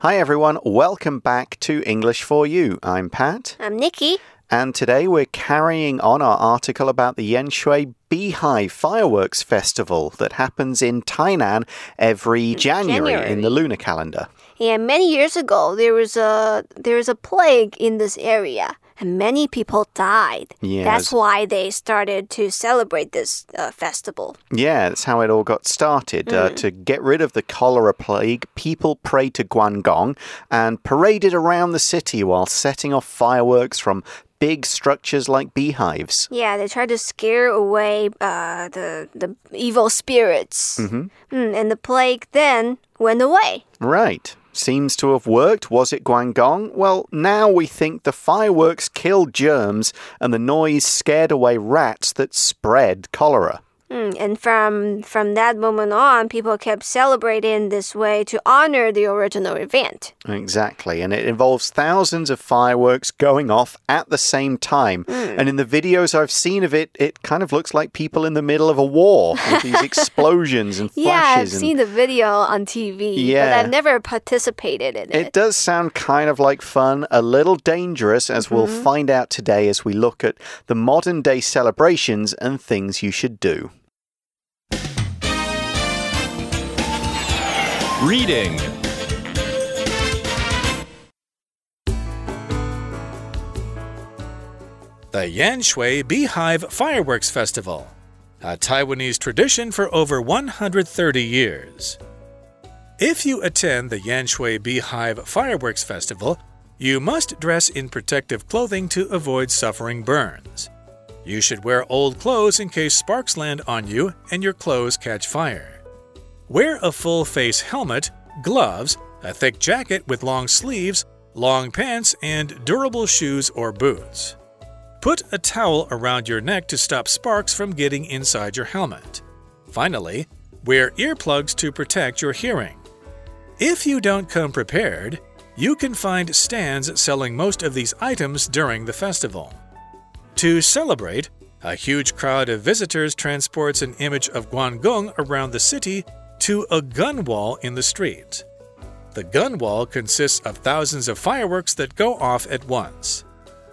Hi, everyone. Welcome back to English for You. I'm Pat. I'm Nikki. And today we're carrying on our article about the Yanshui Beehive Fireworks Festival that happens in Tainan every January, January. in the lunar calendar. Yeah, many years ago there was a there was a plague in this area, and many people died. Yes. That's why they started to celebrate this uh, festival. Yeah, that's how it all got started. Uh, to get rid of the cholera plague, people prayed to Guan Gong and paraded around the city while setting off fireworks from big structures like beehives. Yeah, they tried to scare away uh, the the evil spirits, mm-hmm. and the plague then went away. Right. Seems to have worked. Was it Guangdong? Well, now we think the fireworks killed germs and the noise scared away rats that spread cholera. Mm, and from from that moment on, people kept celebrating this way to honor the original event. Exactly. And it involves thousands of fireworks going off at the same time. And in the videos I've seen of it, it kind of looks like people in the middle of a war with these explosions and Yeah, I've and seen the video on TV, yeah. but I've never participated in It It does sound kind of like fun, a little dangerous, as we'll find out today as we look at the modern day celebrations and things you should do. Reading The Yanshui Beehive Fireworks Festival, a Taiwanese tradition for over 130 years. If you attend the Yanshui Beehive Fireworks Festival, you must dress in protective clothing to avoid suffering burns. You should wear old clothes in case sparks land on you and your clothes catch fire. Wear a full face helmet, gloves, a thick jacket with long sleeves, long pants, and durable shoes or boots. Put a towel around your neck to stop sparks from getting inside your helmet. Finally, wear earplugs to protect your hearing. If you don't come prepared, you can find stands selling most of these items during the festival. To celebrate, a huge crowd of visitors transports an image of Guan Gong around the city to a gun wall in the street. The gun wall consists of thousands of fireworks that go off at once.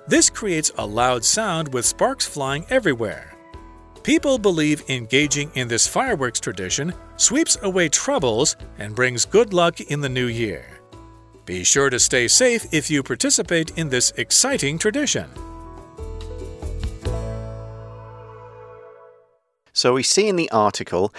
This creates a loud sound with sparks flying everywhere. People believe engaging in this fireworks tradition sweeps away troubles and brings good luck in the new year. Be sure to stay safe if you participate in this exciting tradition. So we see in the article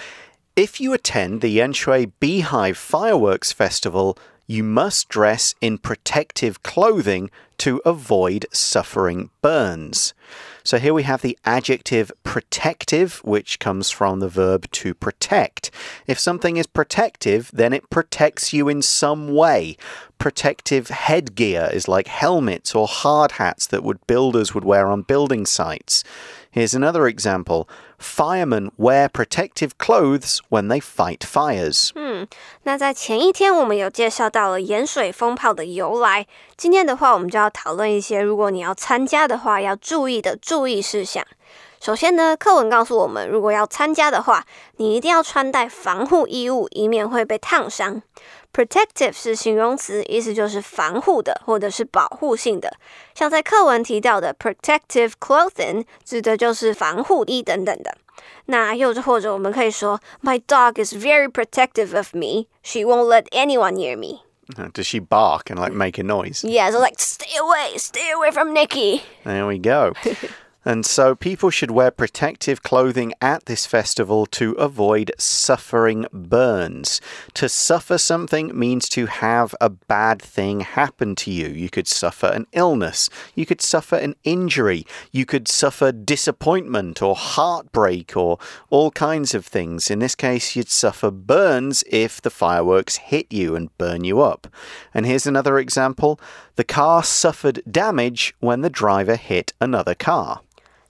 if you attend the Yanshui Beehive Fireworks Festival, you must dress in protective clothing to avoid suffering burns. So here we have the adjective protective, which comes from the verb to protect. If something is protective, then it protects you in some way. Protective headgear is like helmets or hard hats that would builders would wear on building sites. Here's another example. Firemen wear protective clothes when they fight fires. 嗯那在前一天我们有介绍到了盐水风炮的由来，今天的话我们就要讨论一些如果你要参加的话要注意的注意事项。首先呢，课文告诉我们，如果要参加的话，你一定要穿戴防护衣物，以免会被烫伤。Protective 是形容词，意思就是防护的或者是保护性的。像在课文提到的 protective clothing，指的就是防护衣等等的。那又或者我们可以说，My dog is very protective of me. She won't let anyone near me. Uh, Does she bark and like make a noise? Yeah, so like stay away, stay away from Nikki. There we go. And so people should wear protective clothing at this festival to avoid suffering burns. To suffer something means to have a bad thing happen to you. You could suffer an illness, you could suffer an injury, you could suffer disappointment or heartbreak or all kinds of things. In this case, you'd suffer burns if the fireworks hit you and burn you up. And here's another example the car suffered damage when the driver hit another car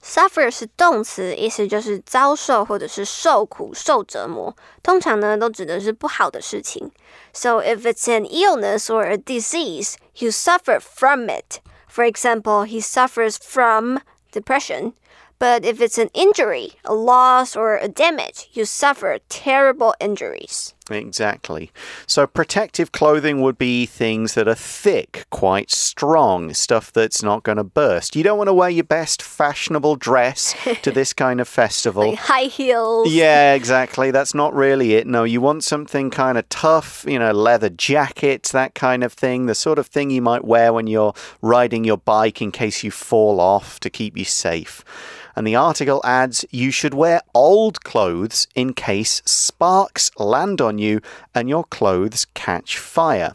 Suffer 是动词，意思就是遭受或者是受苦、受折磨。通常呢，都指的是不好的事情。So if it's an illness or a disease, you suffer from it. For example, he suffers from depression. But if it's an injury, a loss, or a damage, you suffer terrible injuries. Exactly. So, protective clothing would be things that are thick, quite strong, stuff that's not going to burst. You don't want to wear your best fashionable dress to this kind of festival. Like high heels. Yeah, exactly. That's not really it. No, you want something kind of tough, you know, leather jackets, that kind of thing. The sort of thing you might wear when you're riding your bike in case you fall off to keep you safe. And the article adds you should wear old clothes in case sparks land on you and your clothes catch fire.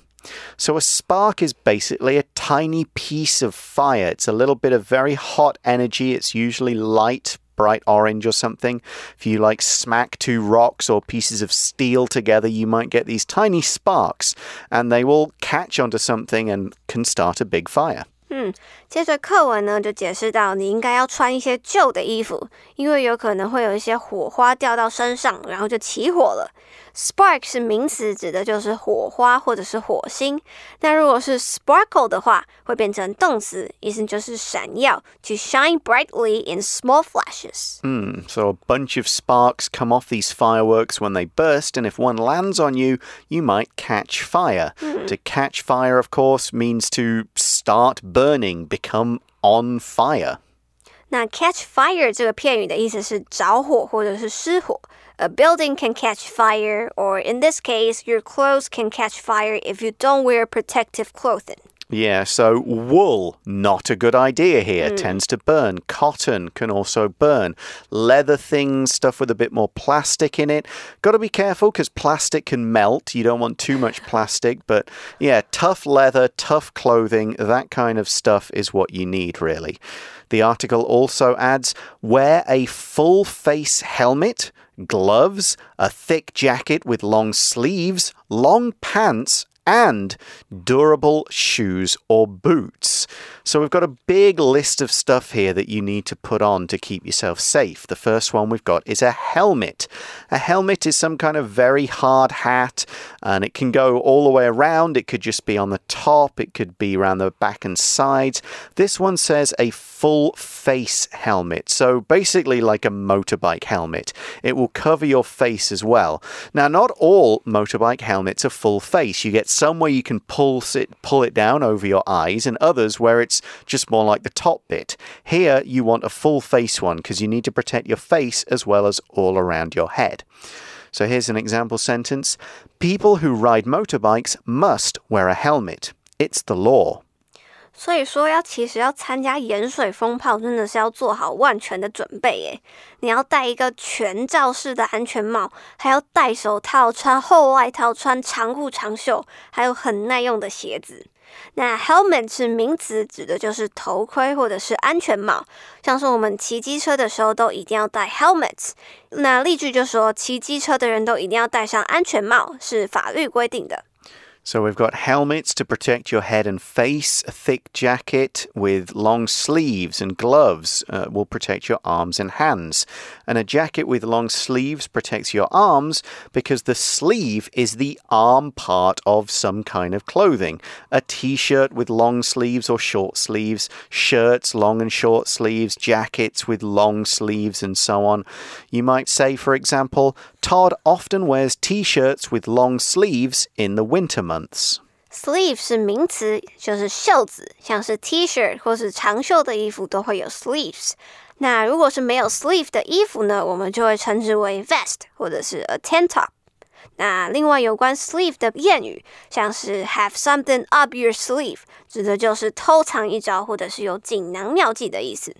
So, a spark is basically a tiny piece of fire. It's a little bit of very hot energy. It's usually light, bright orange or something. If you like smack two rocks or pieces of steel together, you might get these tiny sparks and they will catch onto something and can start a big fire. 嗯，接着课文呢就解释到，你应该要穿一些旧的衣服，因为有可能会有一些火花掉到身上，然后就起火了。Spark 是名词，指的就是火花或者是火星。那如果是 sparkle 的话，会变成动词，意思就是闪耀，to shine brightly in small flashes。嗯，so a bunch of sparks come off these fireworks when they burst, and if one lands on you, you might catch fire. To catch fire, of course, means to start burning, become on fire. 那 catch fire 这个片语的意思是着火或者是失火。A building can catch fire, or in this case, your clothes can catch fire if you don't wear protective clothing. Yeah, so wool, not a good idea here, hmm. tends to burn. Cotton can also burn. Leather things, stuff with a bit more plastic in it. Got to be careful because plastic can melt. You don't want too much plastic, but yeah, tough leather, tough clothing, that kind of stuff is what you need, really. The article also adds wear a full face helmet, gloves, a thick jacket with long sleeves, long pants, and durable shoes or boots. So we've got a big list of stuff here that you need to put on to keep yourself safe. The first one we've got is a helmet. A helmet is some kind of very hard hat and it can go all the way around. It could just be on the top, it could be around the back and sides. This one says a full face helmet. So basically like a motorbike helmet. It will cover your face as well. Now not all motorbike helmets are full face. You get some where you can pull it pull it down over your eyes and others where it's just more like the top bit. Here you want a full face one because you need to protect your face as well as all around your head. So here's an example sentence. People who ride motorbikes must wear a helmet. It's the law. 所以说，要其实要参加盐水风炮，真的是要做好万全的准备诶。你要戴一个全罩式的安全帽，还要戴手套、穿厚外套、穿长裤长袖，还有很耐用的鞋子。那 helmet 是名词，指的就是头盔或者是安全帽。像是我们骑机车的时候，都一定要戴 helmet。那例句就说，骑机车的人都一定要戴上安全帽，是法律规定的。So we've got helmets to protect your head and face, a thick jacket with long sleeves and gloves uh, will protect your arms and hands. And a jacket with long sleeves protects your arms because the sleeve is the arm part of some kind of clothing. A t-shirt with long sleeves or short sleeves, shirts long and short sleeves, jackets with long sleeves and so on. You might say for example, Todd often wears t-shirts with long sleeves in the winter months months. Sleeve 是名词，就是袖子，像是 T-shirt 或是长袖的衣服都会有 sleeves。那如果是没有 sleeve 的衣服呢，我们就会称之为 vest 或者是 a tank top。那另外有关 sleeve 的谚语，像是 have something up your sleeve，指的就是偷藏一招或者是有锦囊妙计的意思。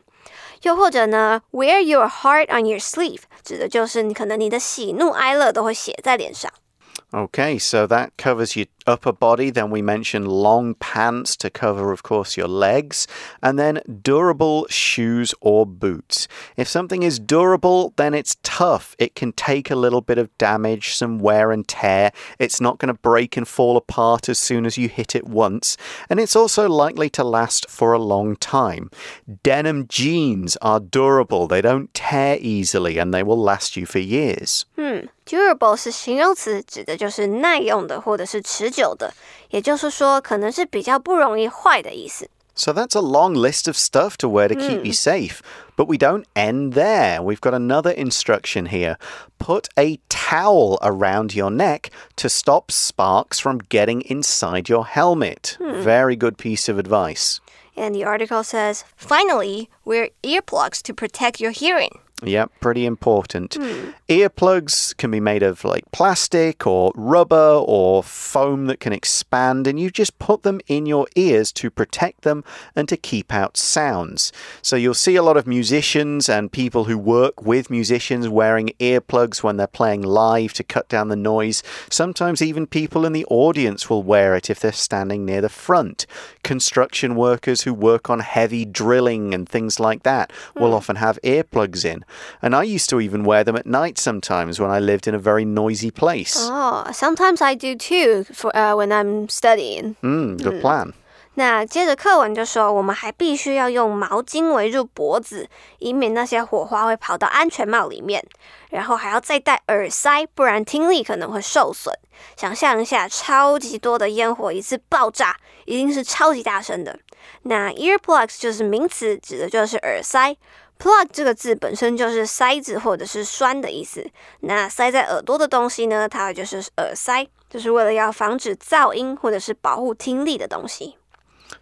又或者呢，wear your heart on your sleeve，指的就是你可能你的喜怒哀乐都会写在脸上。Okay, so that covers your upper body. Then we mentioned long pants to cover, of course, your legs. And then durable shoes or boots. If something is durable, then it's tough. It can take a little bit of damage, some wear and tear. It's not going to break and fall apart as soon as you hit it once. And it's also likely to last for a long time. Denim jeans are durable, they don't tear easily, and they will last you for years. Hmm. Durable 是形容词，指的就是耐用的或者是持 久的，也就是说可能是比较不容易坏的意思。 So that's a long list of stuff to wear to keep you safe. But we don't end there. We've got another instruction here. Put a towel around your neck to stop sparks from getting inside your helmet. Very good piece of advice. And the article says, finally, wear earplugs to protect your hearing. Yep, pretty important. Hmm. Earplugs can be made of like plastic or rubber or foam that can expand, and you just put them in your ears to protect them and to keep out sounds. So you'll see a lot of musicians and people who work with musicians wearing earplugs when they're playing live to cut down the noise. Sometimes even people in the audience will wear it if they're standing near the front. Construction workers who work on heavy drilling and things like that will hmm. often have earplugs in. And I used to even wear them at night sometimes when I lived in a very noisy place. Oh, sometimes I do too for uh, when I'm studying. Mm, good plan. 那接着课文就说，我们还必须要用毛巾围住脖子，以免那些火花会跑到安全帽里面。然后还要再戴耳塞，不然听力可能会受损。想象一下，超级多的烟火一次爆炸，一定是超级大声的。那 earplugs 就是名词，指的就是耳塞。 plug 这个字本身就是塞子或者是栓的意思。那塞在耳朵的东西呢，它就是耳塞，就是为了要防止噪音或者是保护听力的东西。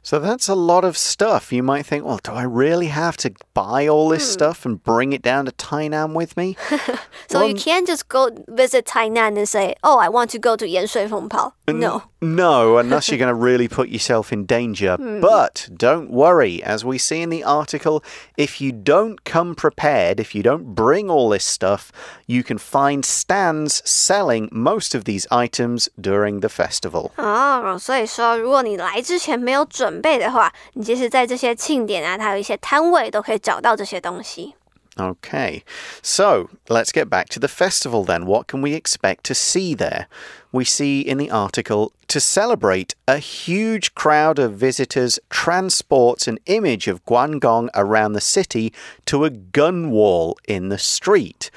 So that's a lot of stuff. You might think, well, do I really have to buy all this stuff and bring it down to Tainan with me? So you can't just go visit Tainan and say, "Oh, I want to go to 盐水风炮." No. No, unless you're going to really put yourself in danger. But don't worry, as we see in the article, if you don't come prepared, if you don't bring all this stuff, you can find stands selling most of these items during the festival. 哦，所以说，如果你来之前没有准备的话，你即使在这些庆典啊，它有一些摊位都可以找到这些东西。 Okay, so let's get back to the festival then. What can we expect to see there? We see in the article to celebrate, a huge crowd of visitors transports an image of Guan Gong around the city to a gun wall in the street.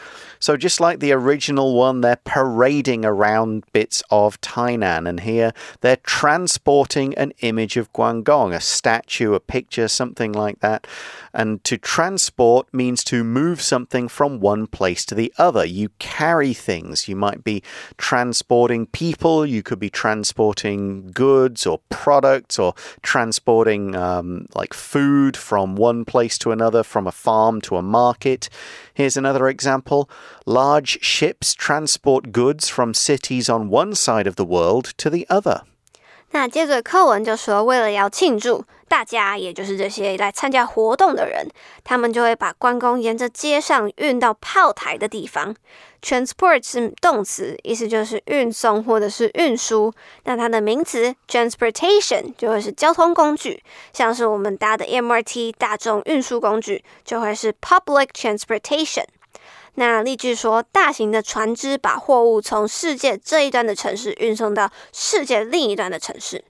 So, just like the original one, they're parading around bits of Tainan, and here they're transporting an image of Guan Gong, a statue, a picture, something like that. And to transport means to move something from one place to the other. You carry things. You might be transporting people, you could be transporting goods or products, or transporting um, like food from one place to another, from a farm to a market. Here's another example large ships transport goods from cities on one side of the world to the other. 那接着课文就说，为了要庆祝，大家也就是这些来参加活动的人，他们就会把关公沿着街上运到炮台的地方。 transport 是动词，意思就是运送或者是运输。那它的名词 transportation 就会是交通工具，像是我们搭的 MRT 大众运输工具就会是 public transportation。那例句说，大型的船只把货物从世界这一端的城市运送到世界另一端的城市。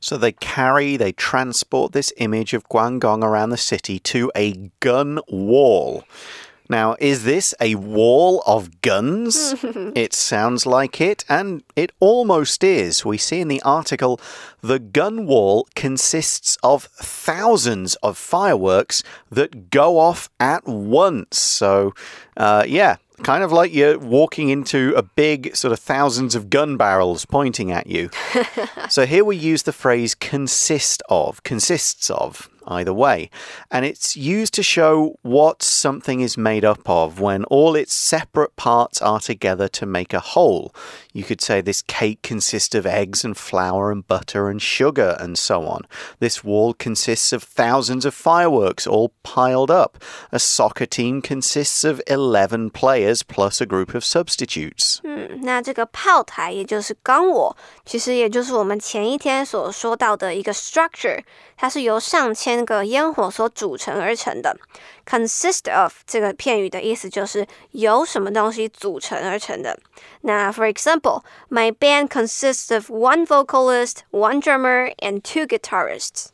So they carry, they transport this image of Guan Gong around the city to a gun wall. Now, is this a wall of guns? it sounds like it, and it almost is. We see in the article the gun wall consists of thousands of fireworks that go off at once. So, uh, yeah, kind of like you're walking into a big sort of thousands of gun barrels pointing at you. so here we use the phrase consist of, consists of, either way. And it's used to show what something is made up of when all its separate parts are together to make a whole. You could say this cake consists of eggs and flour and butter and sugar and so on. This wall consists of thousands of fireworks all piled up. A soccer team consists of 11 players plus a group of substitutes. 嗯，那这个炮台也就是钢我，其实也就是我们前一天所说到的一个 structure，它是由上千 个烟火所组成而成的。consist of 这个片语的意思就是由什么东西组成而成的。那 for example, my band consists of one vocalist, one drummer, and two guitarists.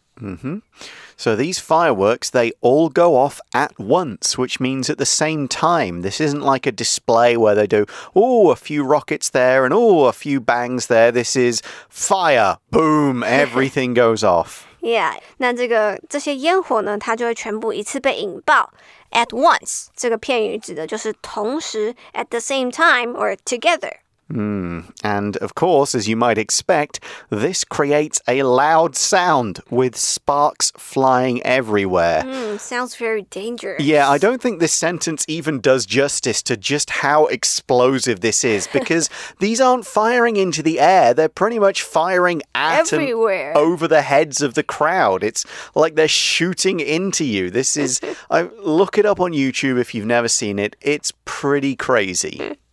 So these fireworks, they all go off at once, which means at the same time. This isn't like a display where they do, oh, a few rockets there and oh, a few bangs there. This is fire, boom, everything goes off. Yeah，那这个这些烟火呢，它就会全部一次被引爆。At once 这个片语指的就是同时，at the same time or together。And of course, as you might expect, this creates a loud sound with sparks flying everywhere. Hmm, sounds very dangerous. Yeah, I don't think this sentence even does justice to just how explosive this is because these aren't firing into the air. They're pretty much firing at Everywhere. over the heads of the crowd. It's like they're shooting into you. This is, I look it up on YouTube if you've never seen it. It's pretty crazy.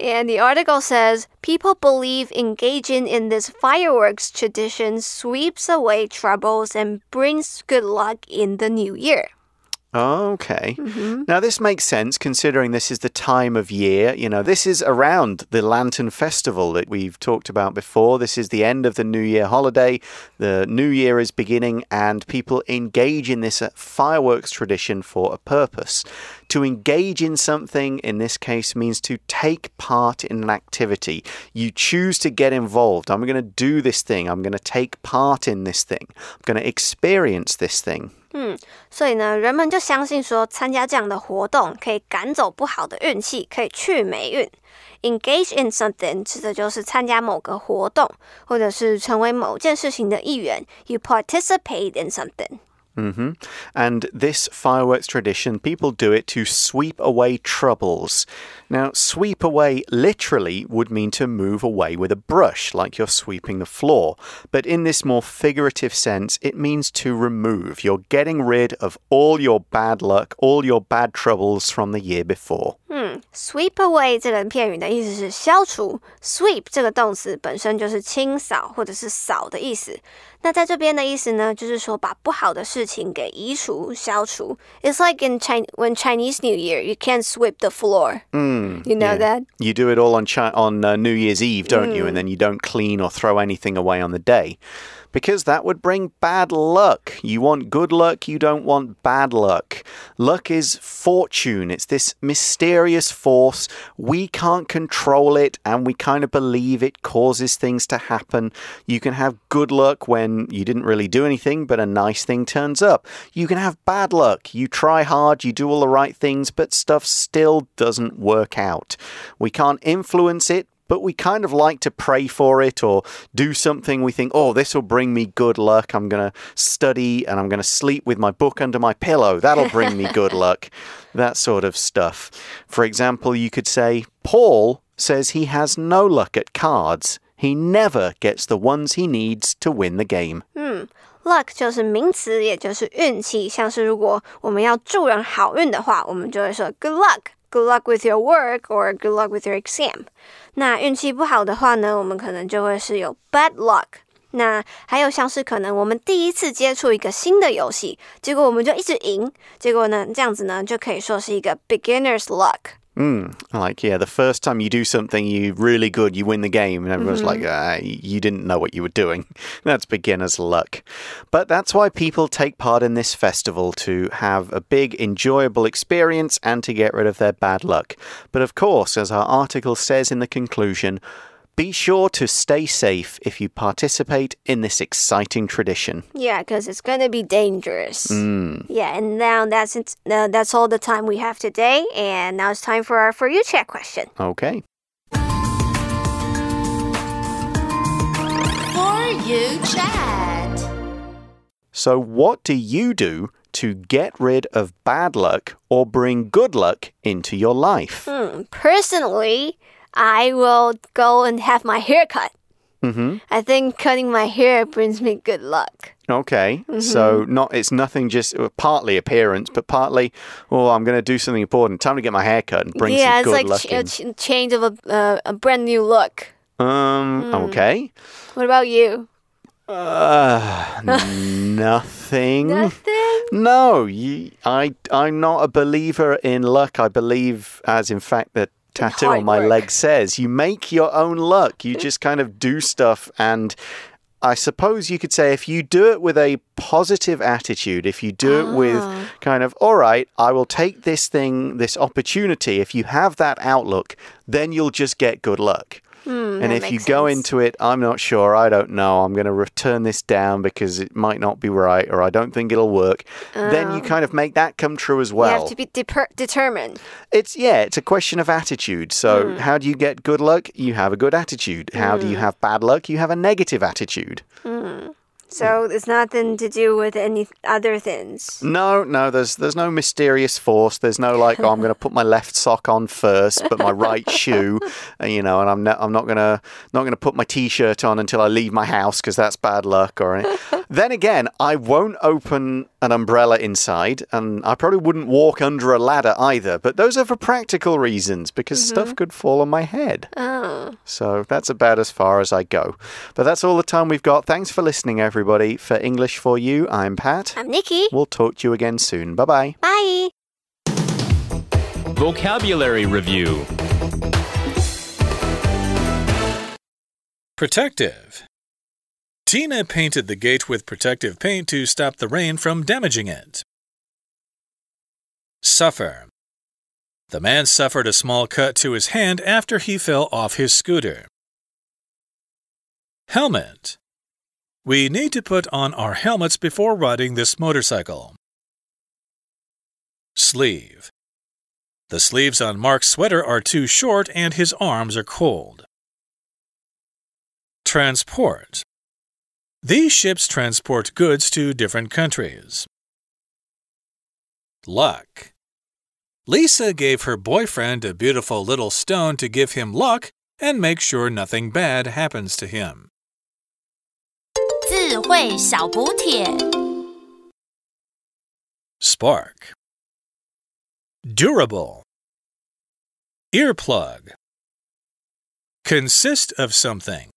And the article says people believe engaging in this fireworks tradition sweeps away troubles and brings good luck in the new year. Okay. Now, this makes sense considering this is the time of year. You know, this is around the Lantern Festival that we've talked about before. This is the end of the New Year holiday. The New Year is beginning, and people engage in this uh, fireworks tradition for a purpose. To engage in something, in this case, means to take part in an activity. You choose to get involved. I'm going to do this thing. I'm going to take part in this thing. I'm going to experience this thing. 嗯所以呢，人们就相信说，参加这样的活动可以赶走不好的运气，可以去霉运。Engage in something 指的就是参加某个活动，或者是成为某件事情的一员。You participate in something. hmm And this fireworks tradition, people do it to sweep away troubles. Now, sweep away literally would mean to move away with a brush, like you're sweeping the floor. But in this more figurative sense, it means to remove. You're getting rid of all your bad luck, all your bad troubles from the year before. Sweep away 这个片语的意思是消除，sweep 这个动词本身就是清扫或者是扫的意思。 那在这边的意思呢，就是说把不好的事情给移除、消除。It's like in China when Chinese New Year, you can't sweep the floor. you know Yeah. that? You do it all on Chi- on uh, New Year's Eve, don't you? And then you don't clean or throw anything away on the day. Because that would bring bad luck. You want good luck, you don't want bad luck. Luck is fortune. It's this mysterious force. We can't control it, and we kind of believe it causes things to happen. You can have good luck when you didn't really do anything, but a nice thing turns up. You can have bad luck. You try hard, you do all the right things, but stuff still doesn't work out. We can't influence it, but we kind of like to pray for it or do something we think, oh, this will bring me good luck. I'm going to study and I'm going to sleep with my book under my pillow. That'll bring me good luck. That sort of stuff. For example, you could say, Paul says he has no luck at cards. He never gets the ones he needs to win the game. Luck 就是名词，也就是运气。像是如果我们要祝人好运的话，我们就会说 Good luck, Good luck with your work or good luck with your exam。那运气不好的话呢，我们可能就会是有 bad luck。那还有像是可能我们第一次接触一个新的游戏，结果我们就一直赢，结果呢这样子呢就可以说是一个 beginner's luck。Mm, like, yeah, the first time you do something you really good, you win the game, and everyone's like, ah, you didn't know what you were doing. That's beginner's luck. But that's why people take part in this festival to have a big, enjoyable experience and to get rid of their bad luck. But of course, as our article says in the conclusion, be sure to stay safe if you participate in this exciting tradition. Yeah, because it's gonna be dangerous. Yeah, and now that's it. Uh, that's all the time we have today, and now it's time for our for you chat question. Okay. For you chat. So, what do you do to get rid of bad luck or bring good luck into your life? Personally, I will go and have my hair cut. hmm I think cutting my hair brings me good luck. Okay, so not it's nothing just uh, partly appearance, but partly, oh, I'm going to do something important. Time to get my hair cut and bring yeah, some it's good like luck ch- a in. ch- change of a uh, a brand new look. Um, okay. What about you? Uh, nothing. Nothing. No, you, I, I'm not a believer in luck. I believe, as in fact, the tattoo on my work. leg says, you make your own luck. You just kind of do stuff. And I suppose you could say if you do it with a positive attitude, if you do it with Ah. kind of, all right, I will take this thing, this opportunity, if you have that outlook, then you'll just get good luck. Hmm, and if you go sense. into it, I'm not sure, I don't know, I'm going to return this down because it might not be right or I don't think it'll work, then you oh. kind of make that come true as well. you have to be deper- determined. It's yeah, it's a question of attitude. So, hmm. how do you get good luck? You have a good attitude. How do you hmm. have bad luck? You have a negative attitude. Hmm. So it's nothing to do with any other things. No, no, there's there's no mysterious force. There's no like, oh, I'm going to put my left sock on first, but my right shoe, you know, and I'm not I'm not gonna not gonna put my t-shirt on until I leave my house because that's bad luck. Or then again, I won't open an umbrella inside, and I probably wouldn't walk under a ladder either. But those are for practical reasons because mm-hmm. stuff could fall on my head. Oh. So that's about as far as I go. But that's all the time we've got. Thanks for listening, everybody. For English for You, I'm Pat. I'm Nikki. We'll talk to you again soon. Bye bye. Bye. Vocabulary Review Protective. Tina painted the gate with protective paint to stop the rain from damaging it. Suffer. The man suffered a small cut to his hand after he fell off his scooter. Helmet. We need to put on our helmets before riding this motorcycle. Sleeve. The sleeves on Mark's sweater are too short and his arms are cold. Transport. These ships transport goods to different countries. Luck. Lisa gave her boyfriend a beautiful little stone to give him luck and make sure nothing bad happens to him. 智慧小补帖。 Spark. Durable. Earplug. Consist of something.